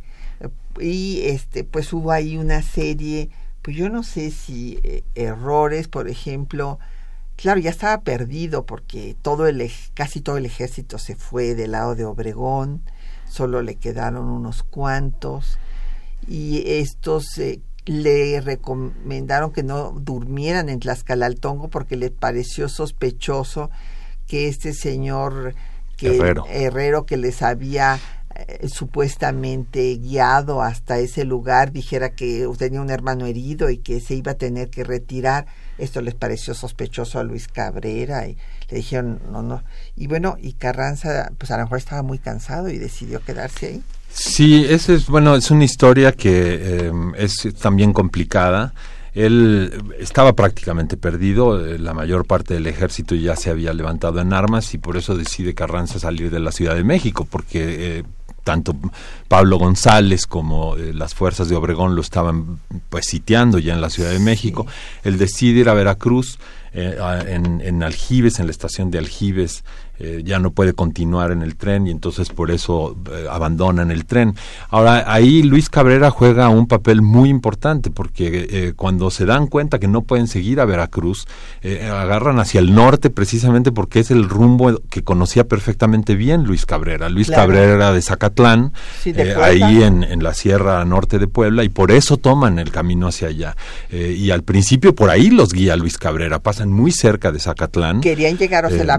Y este, pues hubo ahí una serie, pues yo no sé si eh, errores, por ejemplo, claro, ya estaba perdido porque todo el casi todo el ejército se fue del lado de Obregón, solo le quedaron unos cuantos y estos eh, le recomendaron que no durmieran en Tlaxcalaltongo porque le pareció sospechoso que este señor que Herrero. Herrero que les había eh, supuestamente guiado hasta ese lugar dijera que tenía un hermano herido y que se iba a tener que retirar. Esto les pareció sospechoso a Luis Cabrera y le dijeron no, no. Y bueno, y Carranza pues a lo mejor estaba muy cansado y decidió quedarse ahí. Sí, esa es, bueno, es una historia que eh, es también complicada. Él estaba prácticamente perdido, eh, la mayor parte del ejército ya se había levantado en armas y por eso decide Carranza salir de la Ciudad de México, porque eh, tanto Pablo González como eh, las fuerzas de Obregón lo estaban pues sitiando ya en la Ciudad de México. Él decide ir a Veracruz, eh, en, en Aljibes, en la estación de Aljibes, eh, ya no puede continuar en el tren y entonces por eso eh, abandonan el tren. Ahora, ahí Luis Cabrera juega un papel muy importante porque eh, cuando se dan cuenta que no pueden seguir a Veracruz, eh, agarran hacia el norte precisamente porque es el rumbo que conocía perfectamente bien Luis Cabrera. Luis Claro. Cabrera era de Zacatlán, Sí, de Puebla. ahí en, en la sierra norte de Puebla y por eso toman el camino hacia allá. Y al principio por ahí los guía Luis Cabrera, pasan muy cerca de Zacatlán. Querían llegar, la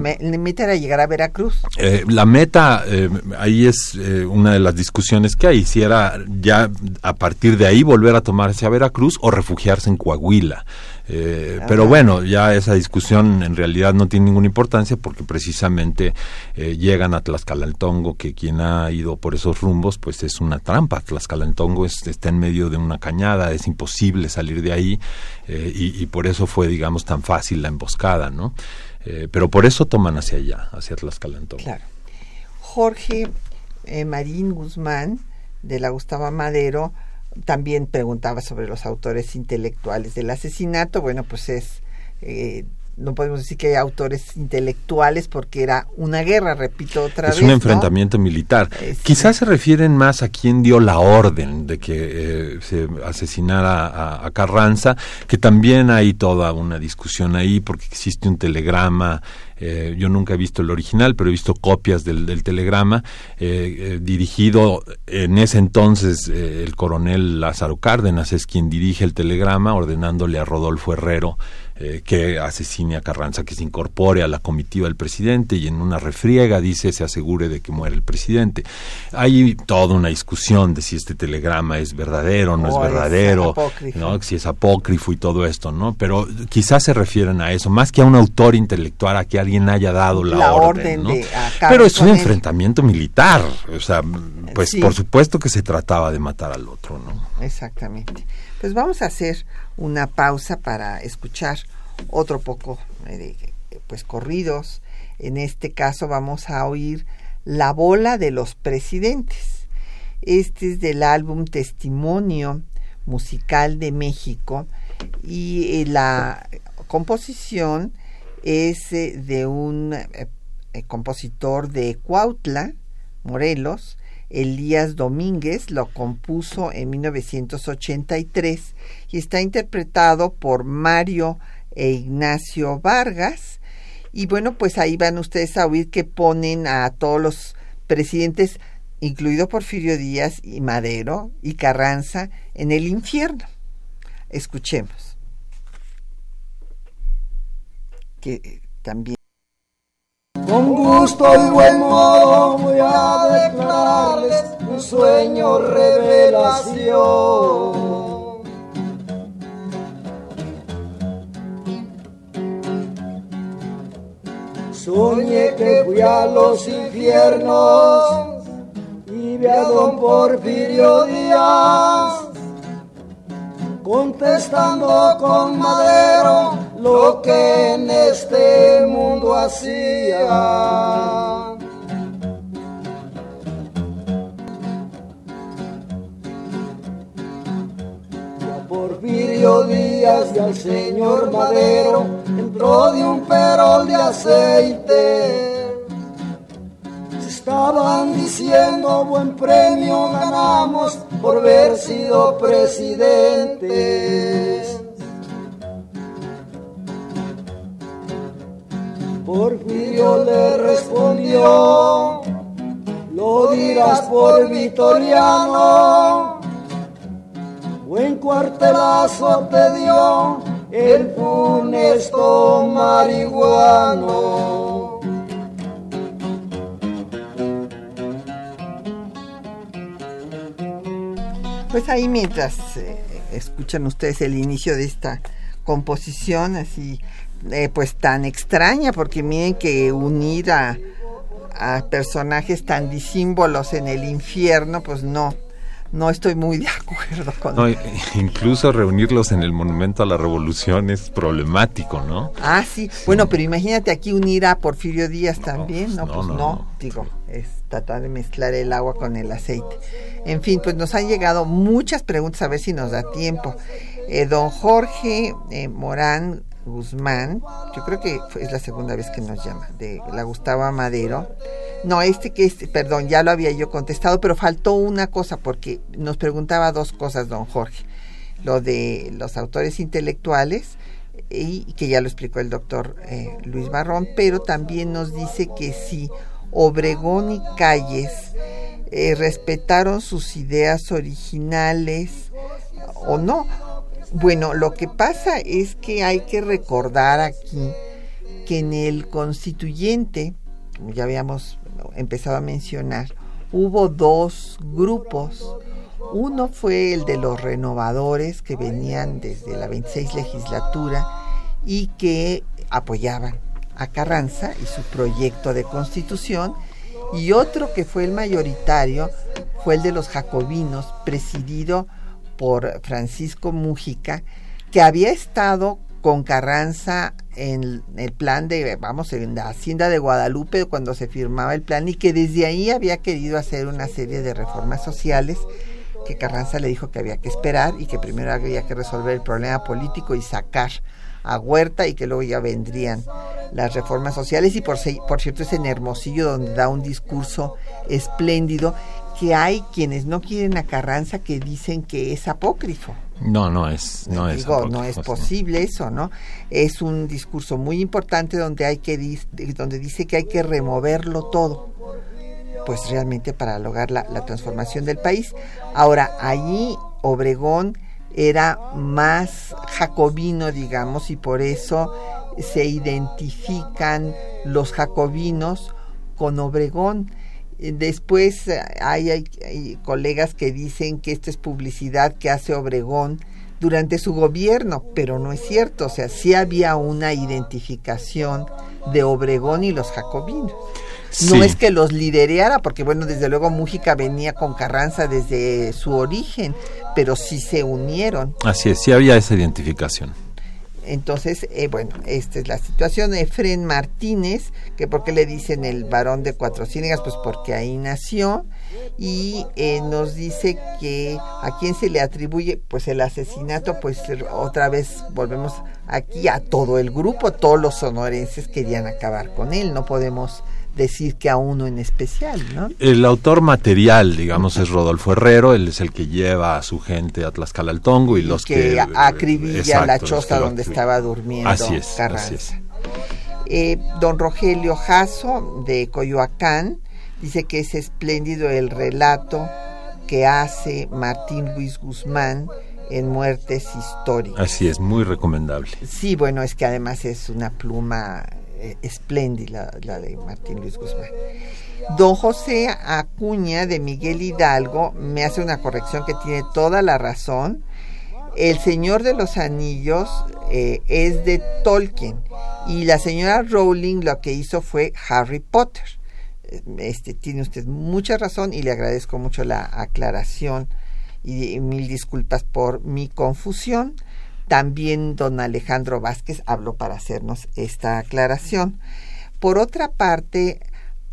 llegar a Veracruz. Eh, la meta, eh, ahí es eh, una de las discusiones que hay, si era ya a partir de ahí volver a tomarse a Veracruz o refugiarse en Coahuila. Eh, pero bueno, ya esa discusión en realidad no tiene ninguna importancia porque precisamente eh, llegan a Tlaxcalantongo, que quien ha ido por esos rumbos, pues es una trampa. Tlaxcalantongo es- está en medio de una cañada, es imposible salir de ahí eh, y, y por eso fue, digamos, tan fácil la emboscada, ¿no? Eh, pero por eso toman hacia allá, hacia Tlaxcalantongo. Claro. Jorge eh, Marín Guzmán, de la Gustavo Madero, también preguntaba sobre los autores intelectuales del asesinato. Bueno, pues es. eh, no podemos decir que hay autores intelectuales porque era una guerra, repito otra es vez. un ¿no? enfrentamiento militar. Sí. Quizás se refieren más a quien dio la orden de que eh, se asesinara a, a Carranza, que también hay toda una discusión ahí porque existe un telegrama. eh, yo nunca he visto el original, pero he visto copias del, del telegrama eh, eh, dirigido en ese entonces eh, el coronel Lázaro Cárdenas es quien dirige el telegrama ordenándole a Rodolfo Herrero eh, que asesine a Carranza, que se incorpore a la comitiva del presidente y en una refriega dice se asegure de que muere el presidente. Hay toda una discusión de si este telegrama es verdadero o no es es verdadero. ¿no? si es apócrifo y todo esto, ¿no? Pero quizás se refieren a eso, más que a un autor intelectual, a que alguien haya dado la, La orden, orden ¿no? de Pero es un enfrentamiento militar, o sea, pues Sí. por supuesto que se trataba de matar al otro, ¿no? Exactamente. Pues vamos a hacer una pausa para escuchar otro poco eh, de pues corridos. En este caso vamos a oír La bola de los presidentes. Este es del álbum Testimonio Musical de México y eh, la composición es eh, de un compositor de Cuautla, Morelos, Elías Domínguez lo compuso en 1983 y está interpretado por Mario e Ignacio Vargas. Y bueno, pues ahí van ustedes a oír que ponen a todos los presidentes, incluido Porfirio Díaz y Madero y Carranza, en el infierno. Escuchemos. Que eh, también. Con gusto y buen modo voy a declararles un sueño revelación. Soñé que fui a los infiernos y vi a don Porfirio Díaz contestando con madero lo que en este mundo hacía. Y a Porfirio Díaz y al señor Madero entró de un perol de aceite. Se estaban diciendo buen premio ganamos por haber sido presidentes. Porfirio le respondió, lo dirás por Vitoriano, buen cuartelazo te dio el funesto marihuano. Pues ahí mientras eh, escuchan ustedes el inicio de esta composición así eh, pues tan extraña porque miren que unir a, a personajes tan disímbolos en el infierno pues no no estoy muy de acuerdo con No, incluso reunirlos en el Monumento a la Revolución es problemático, ¿no? Ah, sí. Bueno, pero imagínate aquí unir a Porfirio Díaz también, ¿no? no, Pues no. digo, es tratar de mezclar el agua con el aceite. En fin, pues nos han llegado muchas preguntas, a ver si nos da tiempo. Eh, don Jorge eh, Morán Guzmán, yo creo que es la segunda vez que nos llama, de la Gustavo Madero. No, este que este, perdón, ya lo había yo contestado, pero faltó una cosa porque nos preguntaba dos cosas, don Jorge. Lo de los autores intelectuales y que ya lo explicó el doctor eh, Luis Barrón, pero también nos dice que si Obregón y Calles respetaron sus ideas originales o no. Bueno, lo que pasa es que hay que recordar aquí que en el constituyente, como ya habíamos empezado a mencionar, hubo dos grupos. Uno fue el de los renovadores que venían desde la 26 legislatura y que apoyaban a Carranza y su proyecto de constitución. Y otro que fue el mayoritario fue el de los jacobinos, presidido por Francisco Mújica, que había estado con Carranza en el plan de, vamos, en la Hacienda de Guadalupe cuando se firmaba el plan y que desde ahí había querido hacer una serie de reformas sociales que Carranza le dijo que había que esperar y que primero había que resolver el problema político y sacar a Huerta y que luego ya vendrían las reformas sociales. Y por, por cierto es en Hermosillo donde da un discurso espléndido que hay quienes no quieren a Carranza que dicen que es apócrifo. No, no es, no es. Digo, no es apócrifo, sí. posible eso, ¿no? Es un discurso muy importante donde hay que donde dice que hay que removerlo todo, pues realmente para lograr la, la transformación del país. Ahora allí Obregón era más jacobino, digamos, y por eso se identifican los jacobinos con Obregón. Después hay, hay, colegas que dicen que esto es publicidad que hace Obregón durante su gobierno, pero no es cierto, o sea, sí había una identificación de Obregón y los jacobinos. No es que los lidereara, porque bueno, desde luego Mújica venía con Carranza desde su origen, pero sí se unieron. Así es, sí había esa identificación. Entonces, eh, bueno, esta es la situación. Efren Martínez, que por qué le dicen el varón de Cuatro Ciénegas, pues porque ahí nació. Y eh, nos dice que a quién se le atribuye, pues el asesinato, pues otra vez volvemos aquí a todo el grupo, todos los sonorenses querían acabar con él, no podemos decir que a uno en especial, ¿no? El autor material, digamos, es Rodolfo Herrero, él es el que lleva a su gente a Tlaxcala al Tongo y, los que, que acribilla la choza donde estaba durmiendo así es, Así es. Eh, don Rogelio Jasso de Coyoacán dice que es espléndido el relato que hace Martín Luis Guzmán en Muertes Históricas. Así es, muy recomendable. Sí, bueno, es que además es una pluma eh, espléndida la de Martín Luis Guzmán. Don José Acuña de Miguel Hidalgo me hace una corrección que tiene toda la razón. El Señor de los Anillos eh, es de Tolkien y la señora Rowling lo que hizo fue Harry Potter. Este, tiene usted mucha razón y le agradezco mucho la aclaración y mil disculpas por mi confusión. También don Alejandro Vázquez habló para hacernos esta aclaración. Por otra parte,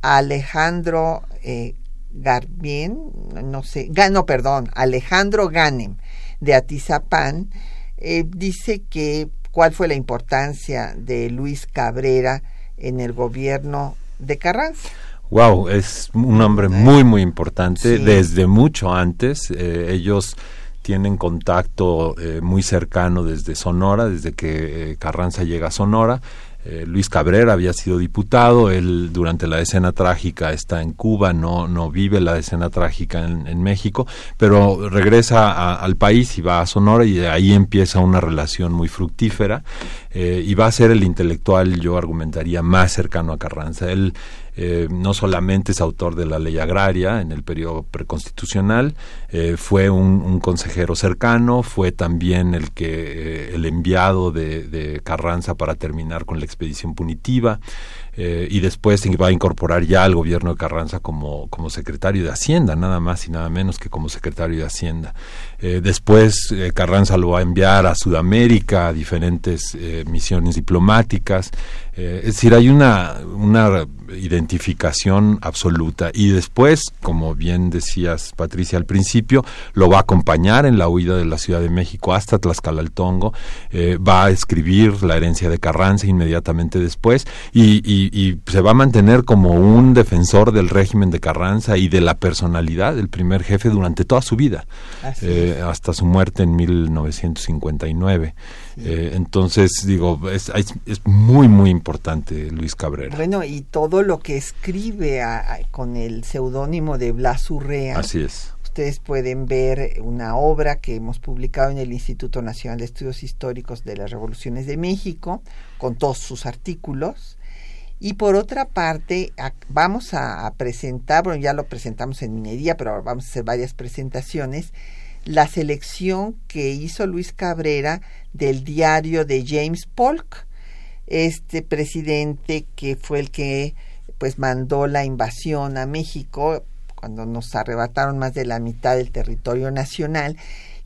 Alejandro eh, Garbien, no sé, no, perdón, Alejandro Ganem de Atizapán, eh, dice que cuál fue la importancia de Luis Cabrera en el gobierno de Carranza. Wow, es un hombre muy, muy importante. Desde mucho antes, eh, ellos tienen contacto eh, muy cercano desde Sonora, desde que eh, Carranza llega a Sonora. Eh, Luis Cabrera había sido diputado, él durante la escena trágica está en Cuba, no, no vive la escena trágica en, México, pero regresa al país y va a Sonora y ahí empieza una relación muy fructífera y va a ser el intelectual, yo argumentaría, más cercano a Carranza. Él eh, no solamente es autor de la ley agraria en el periodo preconstitucional, eh, fue un, consejero cercano, fue también el que eh, el enviado de, Carranza para terminar con la expedición punitiva. Eh, y después se va a incorporar ya al gobierno de Carranza como, como secretario de Hacienda, nada más y nada menos que como secretario de Hacienda. Después Carranza lo va a enviar a Sudamérica, a diferentes misiones diplomáticas. es decir, hay una, una identificación absoluta. Y después, como bien decías, Patricia, al principio, lo va a acompañar en la huida de la Ciudad de México hasta Tlaxcalaltongo, va a escribir la herencia de Carranza inmediatamente después y y, se va a mantener como un defensor del régimen de Carranza y de la personalidad del primer jefe durante toda su vida, eh, hasta su muerte en 1959. Eh, entonces, digo, es, es, muy, muy importante Luis Cabrera. Bueno, y todo lo que escribe con el seudónimo de Blas Urrea. Así es ustedes pueden ver una obra que hemos publicado en el Instituto Nacional de Estudios Históricos de las Revoluciones de México, con todos sus artículos. Y por otra parte, vamos a, presentar, bueno, ya lo presentamos en minería, pero vamos a hacer varias presentaciones, la selección que hizo Luis Cabrera del diario de James Polk, este presidente que fue el que pues mandó la invasión a México cuando nos arrebataron más de la mitad del territorio nacional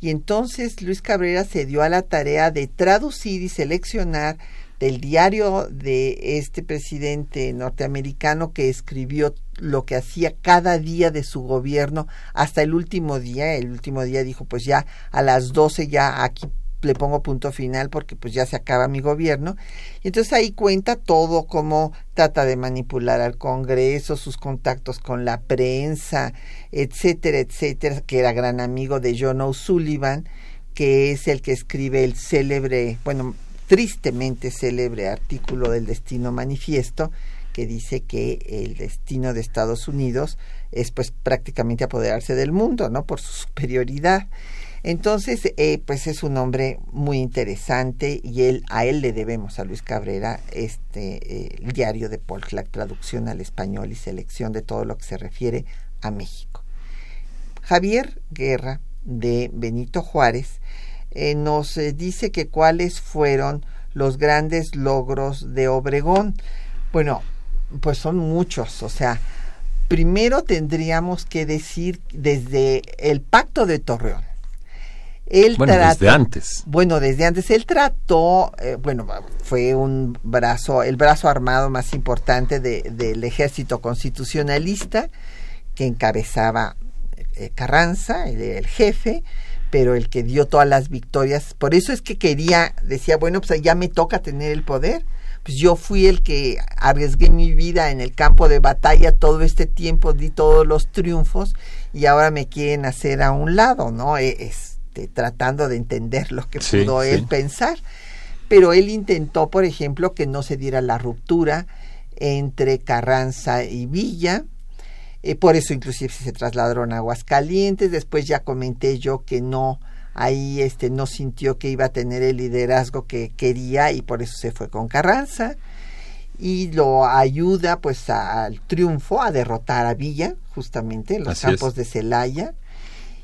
y entonces Luis Cabrera se dio a la tarea de traducir y seleccionar del diario de este presidente norteamericano que escribió lo que hacía cada día de su gobierno hasta el último día. El último día dijo, pues ya a las 12 ya aquí le pongo punto final porque pues ya se acaba mi gobierno. Y entonces ahí cuenta todo cómo trata de manipular al Congreso, sus contactos con la prensa, etcétera, etcétera, que era gran amigo de John O'Sullivan, que es el que escribe el célebre, bueno, tristemente célebre artículo del Destino Manifiesto que dice que el destino de Estados Unidos es pues prácticamente apoderarse del mundo, ¿no? Por su superioridad. Entonces, eh, pues es un hombre muy interesante y él, a él le debemos, a Luis Cabrera, este el diario de la traducción al español y selección de todo lo que se refiere a México. Javier Guerra, de Benito Juárez, eh, nos eh, dice que cuáles fueron los grandes logros de Obregón. Bueno, pues son muchos, o sea, primero tendríamos que decir desde el pacto de Torreón. Bueno, desde antes. Bueno, desde antes. Él trató, eh, bueno, fue un brazo, el brazo armado más importante del ejército constitucionalista que encabezaba eh, Carranza, el, jefe, pero el que dio todas las victorias. Por eso es que quería, decía, bueno, pues ya me toca tener el poder. Pues yo fui el que arriesgué mi vida en el campo de batalla todo este tiempo, di todos los triunfos y ahora me quieren hacer a un lado, ¿no? E, este, tratando de entender lo que pudo él pensar. Pero él intentó, por ejemplo, que no se diera la ruptura entre Carranza y Villa, eh, por eso inclusive se trasladaron a Aguascalientes. Después ya comenté yo que no, ahí este, no sintió que iba a tener el liderazgo que quería y por eso se fue con Carranza. Y lo ayuda pues al triunfo, a derrotar a Villa, justamente en los campos de Celaya.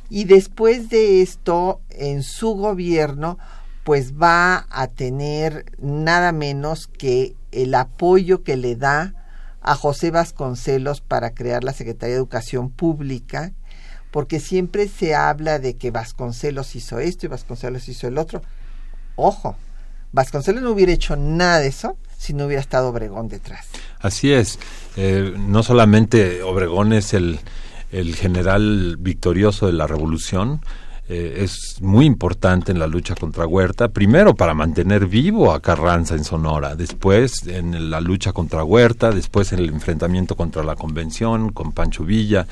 Y después de esto, en su gobierno, pues va a tener nada menos que el apoyo que le da a José Vasconcelos para crear la Secretaría de Educación Pública, porque siempre se habla de que Vasconcelos hizo esto y Vasconcelos hizo el otro. Ojo, Vasconcelos no hubiera hecho nada de eso si no hubiera estado Obregón detrás. Así es. Eh, no solamente Obregón es el, el general victorioso de la revolución, eh, es muy importante en la lucha contra Huerta, primero para mantener vivo a Carranza en Sonora, después en la lucha contra Huerta, después en el enfrentamiento contra la convención con Pancho Villa,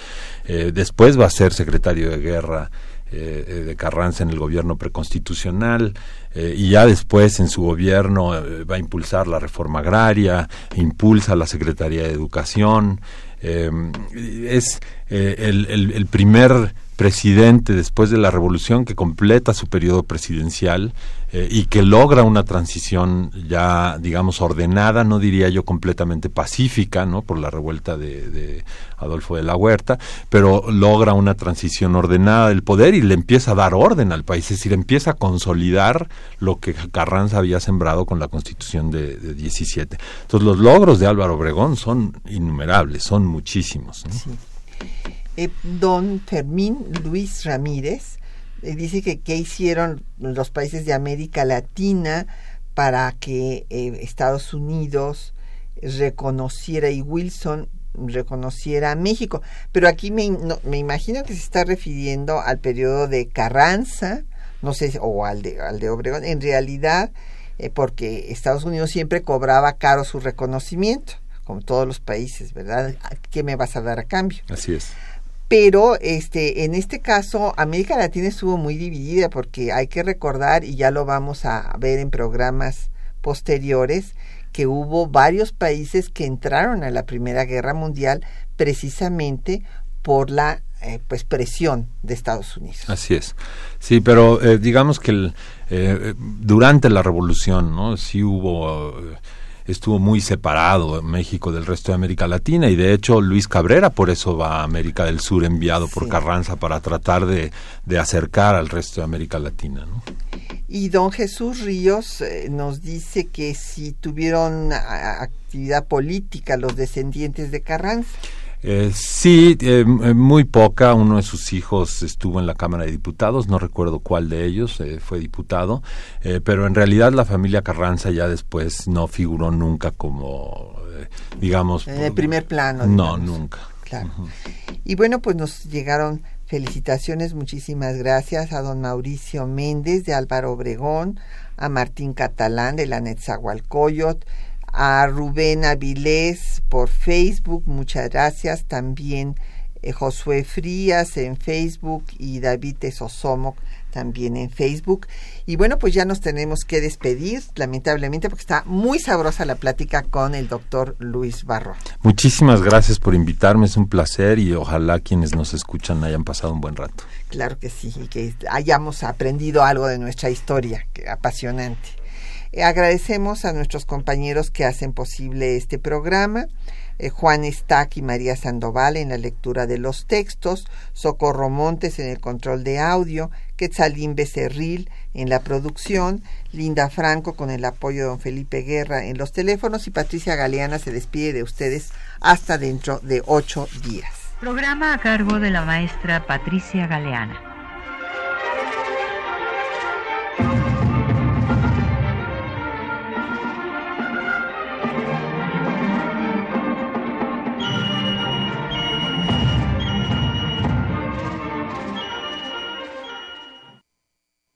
eh, después va a ser secretario de guerra eh, de Carranza en el gobierno preconstitucional y ya después en su gobierno va a impulsar la reforma agraria, impulsa la Secretaría de Educación, es el, el primer presidente después de la revolución que completa su periodo presidencial eh, y que logra una transición ya, digamos, ordenada, no diría yo completamente pacífica, ¿no? Por la revuelta de, Adolfo de la Huerta, pero logra una transición ordenada del poder y le empieza a dar orden al país, es decir, empieza a consolidar lo que Carranza había sembrado con la constitución de, de 17. Entonces, los logros de Álvaro Obregón son innumerables, son muchísimos. Eh, don Fermín Luis Ramírez eh, dice que qué hicieron los países de América Latina para que eh, Estados Unidos reconociera y Wilson reconociera a México. Pero aquí me, me imagino que se está refiriendo al periodo de Carranza, no sé, o al de, al de Obregón, en realidad, porque Estados Unidos siempre cobraba caro su reconocimiento, como todos los países, ¿verdad? ¿Qué me vas a dar a cambio? Así es pero este en este caso América Latina estuvo muy dividida porque hay que recordar y ya lo vamos a ver en programas posteriores que hubo varios países que entraron a la Primera Guerra Mundial precisamente por la eh, pues presión de Estados Unidos. Así es. Sí, pero eh, digamos que el, eh, durante la revolución, ¿no? Sí hubo estuvo muy separado México del resto de América Latina y de hecho Luis Cabrera por eso va a América del Sur enviado por Carranza para tratar de, acercar al resto de América Latina. Y don Jesús Ríos eh, nos dice que si tuvieron actividad política los descendientes de Carranza. Eh, sí, eh, eh, muy poca. Uno de sus hijos estuvo en la Cámara de Diputados, no recuerdo cuál de ellos eh, fue diputado, pero en realidad la familia Carranza ya después no figuró nunca como, digamos... En el primer plano. No, nunca. Claro. Y bueno, pues nos llegaron felicitaciones, muchísimas gracias a don Mauricio Méndez de Álvaro Obregón, a Martín Catalán de la Netzahualcoyot, a Rubén Avilés por Facebook, muchas gracias. También eh, Josué Frías en Facebook y David Tesosomoc también en Facebook. Y bueno, pues ya nos tenemos que despedir, lamentablemente, porque está muy sabrosa la plática con el doctor Luis Barro. Muchísimas gracias por invitarme, es un placer y ojalá quienes nos escuchan hayan pasado un buen rato. Claro que sí, y que hayamos aprendido algo de nuestra historia, que apasionante. Eh, agradecemos a nuestros compañeros que hacen posible este programa. Eh, Juan Estac y María Sandoval en la lectura de los textos, Socorro Montes en el control de audio, Quetzalín Becerril en la producción, Linda Franco con el apoyo de don Felipe Guerra en los teléfonos y Patricia Galeana se despide de ustedes hasta dentro de ocho días. Programa a cargo de la maestra Patricia Galeana.